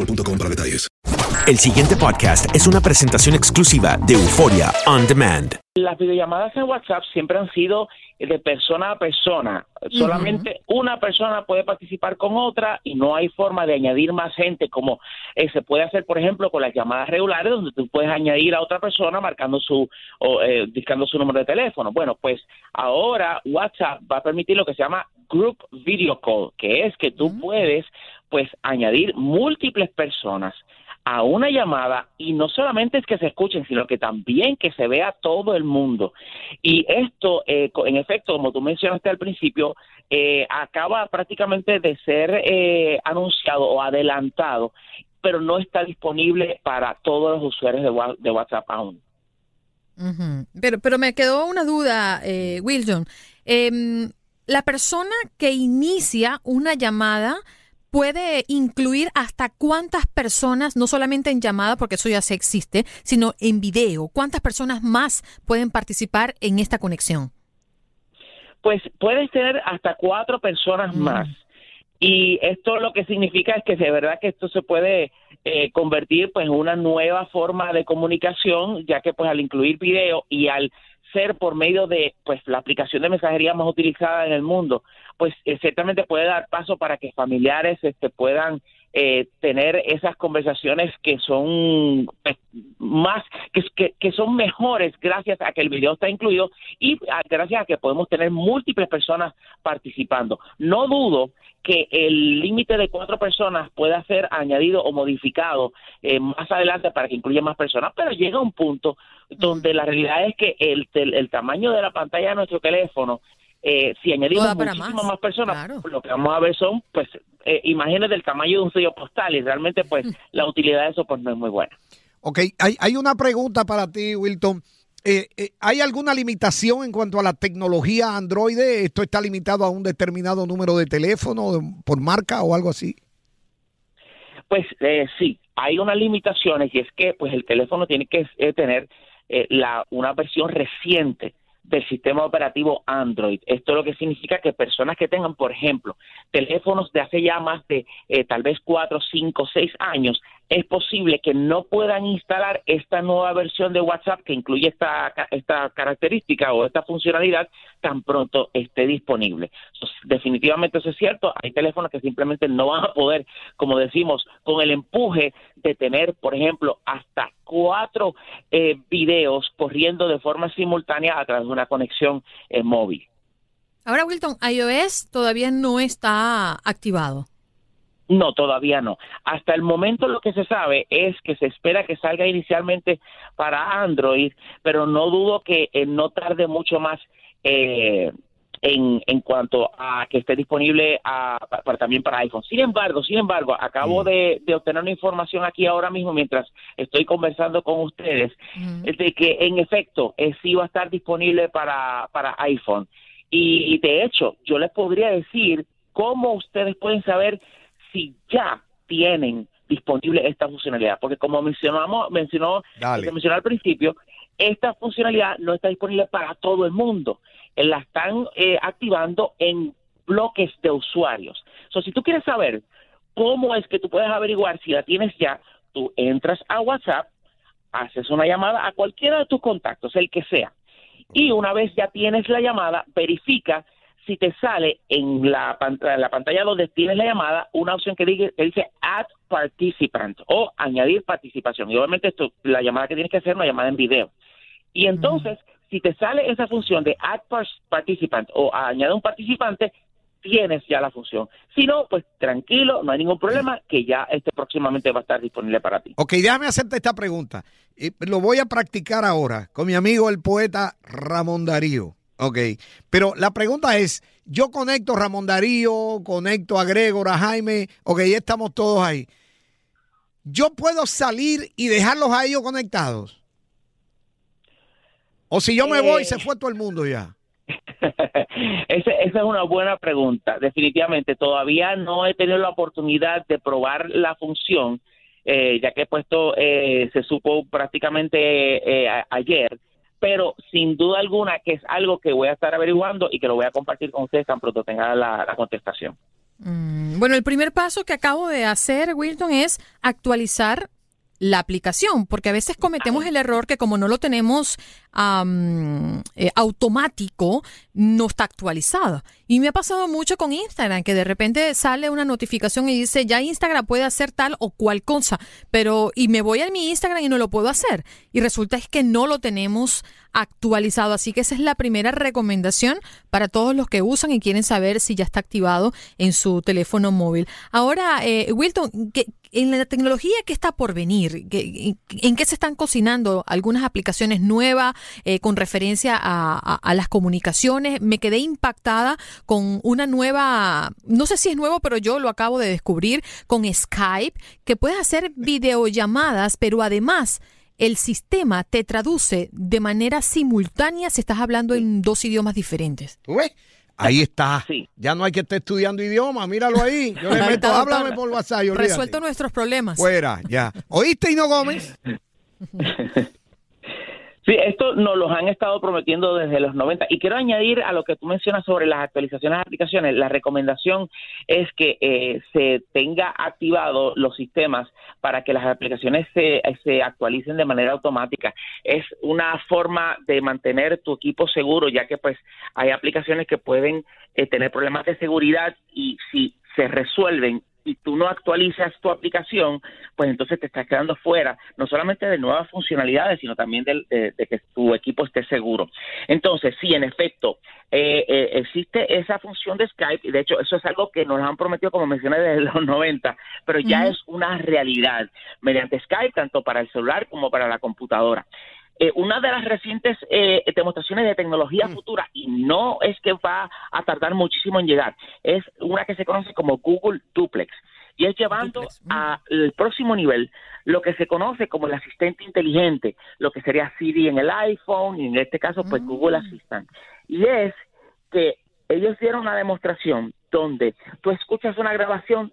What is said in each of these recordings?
boostmobile.com para detalles. El siguiente podcast es una presentación exclusiva de Euforia On Demand. Las videollamadas en WhatsApp siempre han sido de persona a persona. Solamente una persona puede participar con otra y no hay forma de añadir más gente como eh, se puede hacer, por ejemplo, con las llamadas regulares, donde tú puedes añadir a otra persona marcando su o eh, dictando su número de teléfono. Bueno, pues ahora WhatsApp va a permitir lo que se llama Group Video Call, que es que tú puedes pues añadir múltiples personas a una llamada y no solamente es que se escuchen, sino que también que se vea todo el mundo. Y esto, eh, en efecto, como tú mencionaste al principio, eh, acaba prácticamente de ser eh, anunciado o adelantado, pero no está disponible para todos los usuarios de, WhatsApp aún. Pero, pero me quedó una duda, eh, Wilson. Em, la persona que inicia una llamada puede incluir hasta cuántas personas, no solamente en llamada, porque eso ya se existe, sino en video. ¿Cuántas personas más pueden participar en esta conexión? Pues puedes tener hasta cuatro personas más. Y esto lo que significa es que de verdad que esto se puede eh, convertir pues en una nueva forma de comunicación, ya que pues al incluir video y al ser por medio de pues la aplicación de mensajería más utilizada en el mundo, pues eh, ciertamente puede dar paso para que familiares este puedan eh, tener esas conversaciones que son pues, más que, que, son mejores gracias a que el video está incluido y gracias a que podemos tener múltiples personas participando. No dudo que el límite de cuatro personas pueda ser añadido o modificado eh, más adelante para que incluya más personas, pero llega un punto donde la realidad es que el, tel- el tamaño de la pantalla de nuestro teléfono eh, si añadimos muchísimas más, más, personas, lo que vamos a ver son, pues, eh, imágenes del tamaño de un sello postal y realmente, pues, la utilidad de eso, pues, no es muy buena. Ok, hay, hay una pregunta para ti, Wilton. Eh, eh, ¿Hay alguna limitación en cuanto a la tecnología Android? ¿Esto está limitado a un determinado número de teléfono por marca o algo así? Pues eh, sí, hay unas limitaciones y es que pues el teléfono tiene que eh, tener eh, la, una versión reciente del sistema operativo Android. Esto lo que significa que personas que tengan, por ejemplo, teléfonos de hace ya más de eh, tal vez cuatro, cinco, seis años, es posible que no puedan instalar esta nueva versión de WhatsApp que incluye esta, esta característica o esta funcionalidad tan pronto esté disponible. Definitivamente eso es cierto. Hay teléfonos que simplemente no van a poder, como decimos, con el empuje de tener, por ejemplo, hasta cuatro eh, videos corriendo de forma simultánea a través de una conexión eh, móvil. Ahora, Wilton, iOS todavía no está activado. No, todavía no. Hasta el momento lo que se sabe es que se espera que salga inicialmente para Android, pero no dudo que eh, no tarde mucho más eh, en, en cuanto a que esté disponible a- para, también para iPhone. Sin embargo, sin embargo, acabo de, de obtener una información aquí ahora mismo mientras estoy conversando con ustedes es de que en efecto eh, sí va a estar disponible para, para iPhone. Y, y de hecho, yo les podría decir cómo ustedes pueden saber si ya tienen disponible esta funcionalidad, porque como mencionamos, mencionó, se mencionó al principio, esta funcionalidad no está disponible para todo el mundo. Eh, La están eh, activando en bloques de usuarios. So, si tú quieres saber cómo es que tú puedes averiguar si la tienes ya, tú entras a WhatsApp, haces una llamada a cualquiera de tus contactos, el que sea, y una vez ya tienes la llamada, verifica si te sale en la, pantalla, la pantalla donde tienes la llamada una opción que dice, que dice Add Participant o añadir participación. Y obviamente esto, la llamada que tienes que hacer es una llamada en video. Y entonces, si te sale esa función de Add par- Participant o añadir un participante, tienes ya la función. Si no, pues tranquilo, no hay ningún problema, que ya este próximamente va a estar disponible para ti. Ok, déjame hacerte esta pregunta. Y lo voy a practicar ahora con mi amigo el poeta Ramón Darío. Ok, pero la pregunta es, yo conecto a Ramón Darío, conecto a Gregor, a Jaime, ok, ya estamos todos ahí. ¿Yo puedo salir y dejarlos a ellos conectados? O si yo me voy, Eh. se fue todo el mundo ya. Esa es una buena pregunta. Definitivamente, todavía no he tenido la oportunidad de probar la función, eh, ya que puesto eh, se supo prácticamente eh, a- ayer, pero sin duda alguna que es algo que voy a estar averiguando y que lo voy a compartir con ustedes tan pronto tenga la, la contestación. Mm, Bueno, el primer paso que acabo de hacer, Wilton, es actualizar la aplicación, porque a veces cometemos el error que como no lo tenemos eh, automático, no está actualizado. Y me ha pasado mucho con Instagram, que de repente sale una notificación y dice, ya Instagram puede hacer tal o cual cosa, pero y me voy a mi Instagram y no lo puedo hacer. Y resulta es que no lo tenemos actualizado. Así que esa es la primera recomendación para todos los que usan y quieren saber si ya está activado en su teléfono móvil. Ahora, eh, Wilton, ¿qué- en la tecnología qué está por venir? ¿Qué- ¿En qué se están cocinando algunas aplicaciones nuevas eh, con referencia a, a- a las comunicaciones? Me quedé impactada con una nueva, no sé si es nuevo, pero yo lo acabo de descubrir con Skype, que puedes hacer videollamadas, pero además el sistema te traduce de manera simultánea si estás hablando en dos idiomas diferentes. ¿Tú ves? Ahí está. Ya no hay que estar estudiando idioma, míralo ahí. Yo le meto, háblame por WhatsApp. olvídate. Resuelto nuestros problemas. Fuera, ya. ¿Oíste, Hino Gómez? Sí, esto nos los han estado prometiendo desde los 90. Y quiero añadir a lo que tú mencionas sobre las actualizaciones de aplicaciones. La recomendación es que eh, se tenga activado los sistemas para que las aplicaciones se, se actualicen de manera automática. Es una forma de mantener tu equipo seguro, ya que pues hay aplicaciones que pueden eh, tener problemas de seguridad y si se resuelven y tú no actualizas tu aplicación, pues entonces te estás quedando fuera, no solamente de nuevas funcionalidades, sino también de, de que tu equipo esté seguro. Entonces, sí, en efecto, eh, eh, existe esa función de Skype, y de hecho eso es algo que nos han prometido, como mencioné, desde los 90, pero ya es una realidad mediante Skype, tanto para el celular como para la computadora. Eh, una de las recientes eh, demostraciones de tecnología futura, y no es que va a tardar muchísimo en llegar, es una que se conoce como Google Duplex. Y es llevando al próximo nivel lo que se conoce como el asistente inteligente, lo que sería Siri en el iPhone y en este caso pues Google Assistant. Y es que ellos dieron una demostración donde tú escuchas una grabación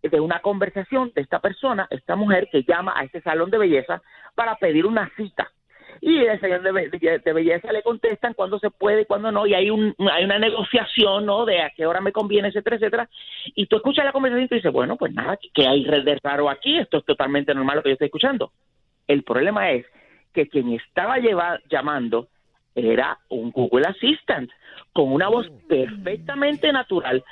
de una conversación de esta persona, esta mujer que llama a ese salón de belleza para pedir una cita. Y el señor de, be- de- de belleza le contestan cuándo se puede y cuándo no, y hay, un, hay una negociación, ¿no? De a qué hora me conviene, etcétera, etcétera. Y tú escuchas la conversación y tú dices, bueno, pues nada, ¿qué hay de raro aquí? Esto es totalmente normal lo que yo estoy escuchando. El problema es que quien estaba lleva- llamando era un Google Assistant con una voz perfectamente natural,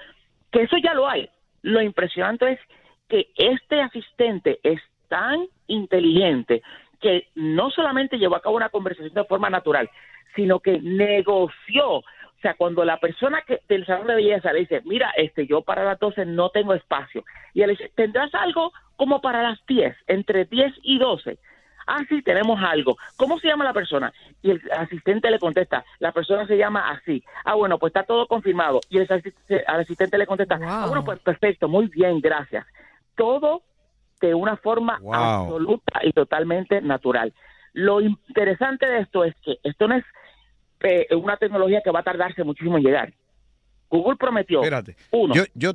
que eso ya lo hay. Lo impresionante es que este asistente es tan inteligente que no solamente llevó a cabo una conversación de forma natural, sino que negoció O sea, cuando la persona que del salón de belleza le dice, mira, este, yo para las 12 no tengo espacio, y él dice, ¿tendrás algo como para las 10, entre 10 y 12? Ah, sí, tenemos algo. ¿Cómo se llama la persona? Y el asistente le contesta, la persona se llama así. Ah, bueno, pues está todo confirmado. Y el asistente, al asistente le contesta, ah, bueno, pues perfecto, muy bien, gracias. Todo de una forma Wow. absoluta y totalmente natural. Lo interesante de esto es que esto no es eh, una tecnología que va a tardarse muchísimo en llegar. Google prometió, Espérate. uno, Yo, yo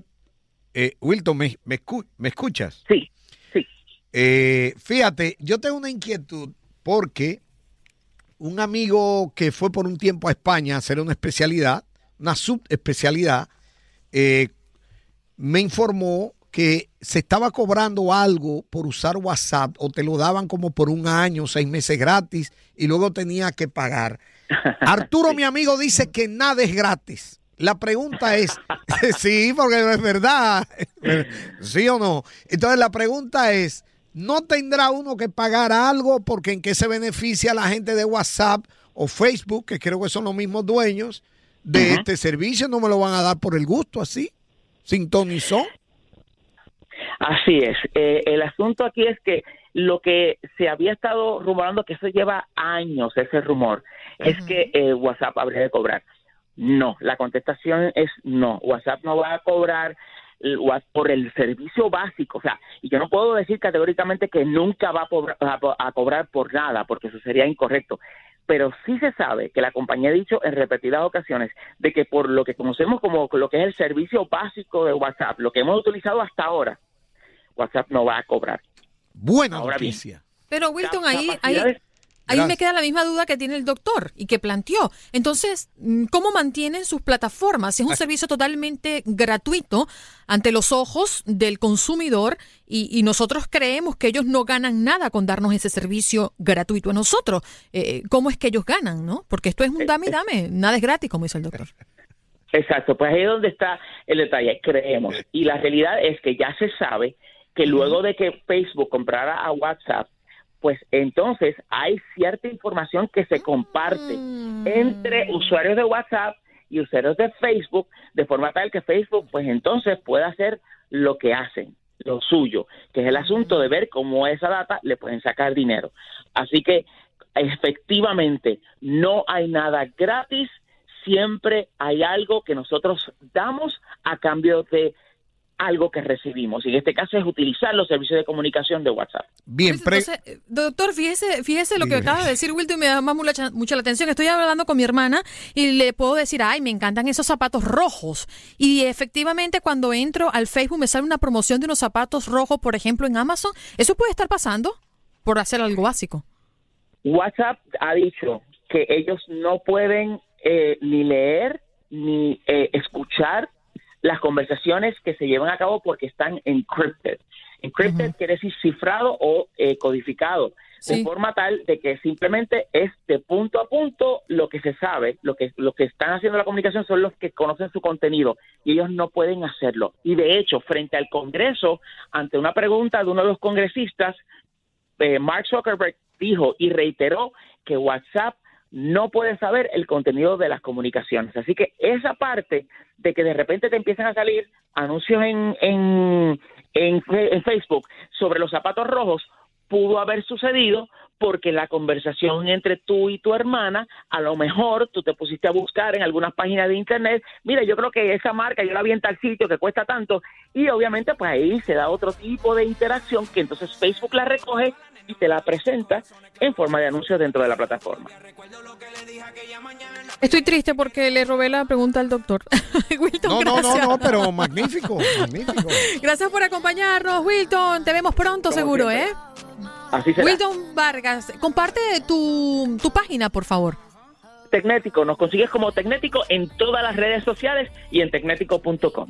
eh, Wilton, ¿me, me, escu- me escuchas? Sí, sí. Eh, fíjate, yo tengo una inquietud porque un amigo que fue por un tiempo a España a hacer una especialidad, una subespecialidad, eh, me informó que se estaba cobrando algo por usar WhatsApp o te lo daban como por un año, seis meses gratis y luego tenía que pagar. Arturo, mi amigo, dice que nada es gratis. La pregunta es, sí, porque es verdad, sí o no. Entonces la pregunta es, ¿no tendrá uno que pagar algo porque en qué se beneficia la gente de WhatsApp o Facebook, que creo que son los mismos dueños de este servicio? ¿No me lo van a dar por el gusto así? ¿Sintonizó? Así es. Eh, el asunto aquí es que lo que se había estado rumorando, que eso lleva años, ese rumor, es que eh, WhatsApp habría de cobrar. No, la contestación es no. WhatsApp no va a cobrar por el servicio básico. O sea, y yo no puedo decir categóricamente que nunca va a, cobrar- a cobrar por nada, porque eso sería incorrecto. Pero sí se sabe que la compañía ha dicho en repetidas ocasiones de que por lo que conocemos como lo que es el servicio básico de WhatsApp, lo que hemos utilizado hasta ahora, WhatsApp no va a cobrar. Buena Ahora bien, noticia. Pero Wilton, ahí, ahí, ahí me queda la misma duda que tiene el doctor y que planteó. Entonces, mm, ¿cómo mantienen sus plataformas? Si es un servicio totalmente gratuito ante los ojos del consumidor y, y nosotros creemos que ellos no ganan nada con darnos ese servicio gratuito a nosotros. Eh, ¿Cómo es que ellos ganan, no? Porque esto es un dame y dame, nada es gratis, como dice el doctor. Exacto, pues ahí es donde está el detalle, creemos. Y la realidad es que ya se sabe que luego de que Facebook comprara a WhatsApp, pues entonces hay cierta información que se comparte entre usuarios de WhatsApp y usuarios de Facebook, de forma tal que Facebook, pues entonces pueda hacer lo que hacen, lo suyo, que es el asunto de ver cómo esa data le pueden sacar dinero. Así que efectivamente no hay nada gratis, siempre hay algo que nosotros damos a cambio de algo que recibimos. Y en este caso es utilizar los servicios de comunicación de WhatsApp. Bien, Entonces, eh, doctor, fíjese, fíjese lo que acaba de decir Wilton y me llama mucha, mucho la atención. Estoy hablando con mi hermana y le puedo decir, ay, me encantan esos zapatos rojos. Y efectivamente, cuando entro al Facebook me sale una promoción de unos zapatos rojos, por ejemplo, en Amazon. ¿Eso puede estar pasando por hacer algo básico? WhatsApp ha dicho que ellos no pueden eh, ni leer ni eh, escuchar las conversaciones que se llevan a cabo porque están encrypted. Encrypted quiere decir cifrado o eh, codificado, de forma tal de que simplemente es de punto a punto lo que se sabe, lo que, lo que están haciendo la comunicación son los que conocen su contenido y ellos no pueden hacerlo. Y de hecho, frente al Congreso, ante una pregunta de uno de los congresistas, eh, Mark Zuckerberg dijo y reiteró que WhatsApp no puede saber el contenido de las comunicaciones. Así que esa parte de que de repente te empiezan a salir anuncios en, en, en, en Facebook sobre los zapatos rojos pudo haber sucedido porque la conversación entre tú y tu hermana, a lo mejor tú te pusiste a buscar en algunas páginas de internet, mira, yo creo que esa marca yo la vi en tal sitio que cuesta tanto, y obviamente pues ahí se da otro tipo de interacción que entonces Facebook la recoge y te la presenta en forma de anuncios dentro de la plataforma. Estoy triste porque le robé la pregunta al doctor. Wilton, No, no, no, no, pero magnífico, magnífico. Gracias por acompañarnos, Wilton. Te vemos pronto, seguro, ¿eh? Así será. Wilton Vargas, comparte tu, tu página, por favor. Tecnético, nos consigues como Tecnético en todas las redes sociales y en tecnético.com.